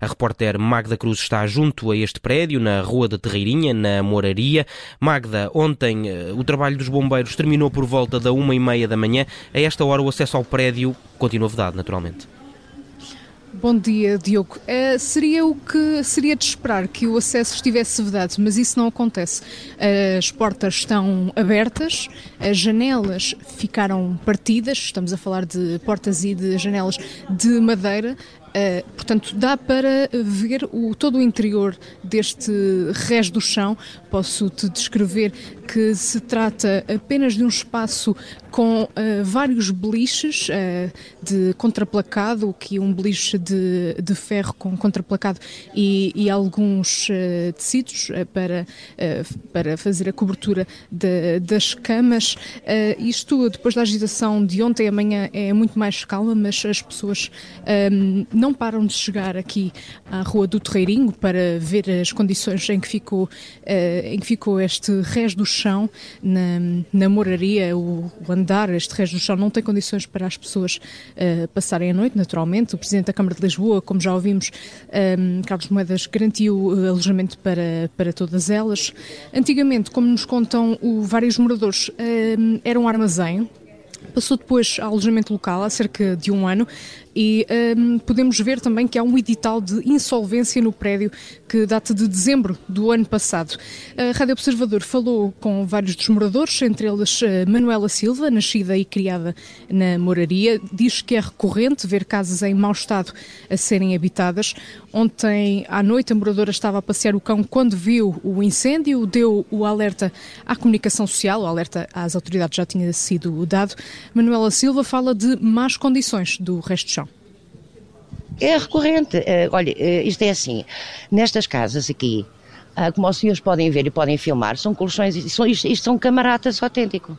A repórter Magda Cruz está junto a este prédio, na Rua da Terreirinha, na Moraria. Magda, ontem eh, o trabalho dos bombeiros terminou por volta da uma e meia da manhã. A esta hora o acesso ao prédio continua vedado, naturalmente. Bom dia, Diogo. Uh, seria o que seria de esperar que o acesso estivesse vedado, mas isso não acontece. As portas estão abertas, as janelas ficaram partidas, estamos a falar de portas e de janelas de madeira, Uh, portanto, dá para ver o, todo o interior deste res do chão. Posso-te descrever que se trata apenas de um espaço com uh, vários beliches uh, de contraplacado, que um beliche de, de ferro com contraplacado e, e alguns tecidos para, para fazer a cobertura de, das camas. isto, depois da agitação de ontem, amanhã é muito mais calma, mas as pessoas um, não param de chegar aqui à Rua do Terreirinho para ver as condições em que ficou, em que ficou este res do chão na, na moraria, o, o andar, este resto do chão não tem condições para as pessoas uh, passarem a noite, naturalmente. O Presidente da Câmara de Lisboa, como já ouvimos, um, Carlos Moedas, garantiu uh, alojamento para, para todas elas. Antigamente, como nos contam o, vários moradores, era um armazém, Passou depois ao alojamento local há cerca de um ano e um, podemos ver também que há um edital de insolvência no prédio que data de dezembro do ano passado. A Rádio Observador falou com vários dos moradores, entre eles eh, Manuela Silva, nascida e criada na Moraria, diz que é recorrente ver casas em mau estado a serem habitadas. Ontem à noite a moradora estava a passear o cão quando viu o incêndio, deu o alerta à comunicação social, o alerta às autoridades já tinha sido dado. Manuela Silva fala de más condições do resto do chão. É recorrente. Uh, olha, uh, isto é assim, nestas casas aqui, uh, como os senhores podem ver e podem filmar, são colchões, são, isto, isto são camaradas autêntico.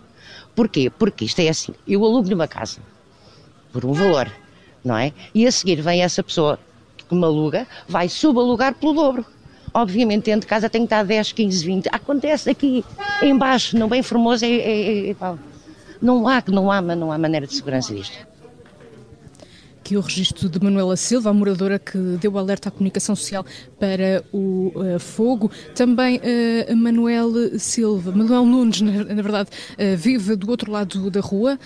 Porquê? Porque isto é assim, eu alugo numa casa, por um valor, não é? E a seguir vem essa pessoa que me aluga, vai subalugar pelo dobro. Obviamente, dentro de casa tem que estar 10, 15, 20. Acontece aqui, embaixo, não bem formoso, é, é, é, não há, não há, não há maneira de segurança disto aqui o registro de Manuela Silva, a moradora que deu alerta à comunicação social para o uh, fogo. Também uh, Manuel Silva, Manuel Nunes, na, na verdade, uh, vive do outro lado da rua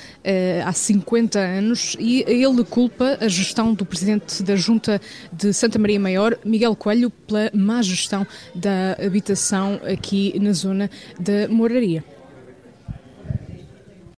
há 50 anos e ele culpa a gestão do presidente da Junta de Santa Maria Maior, Miguel Coelho, pela má gestão da habitação aqui na zona da Moraria.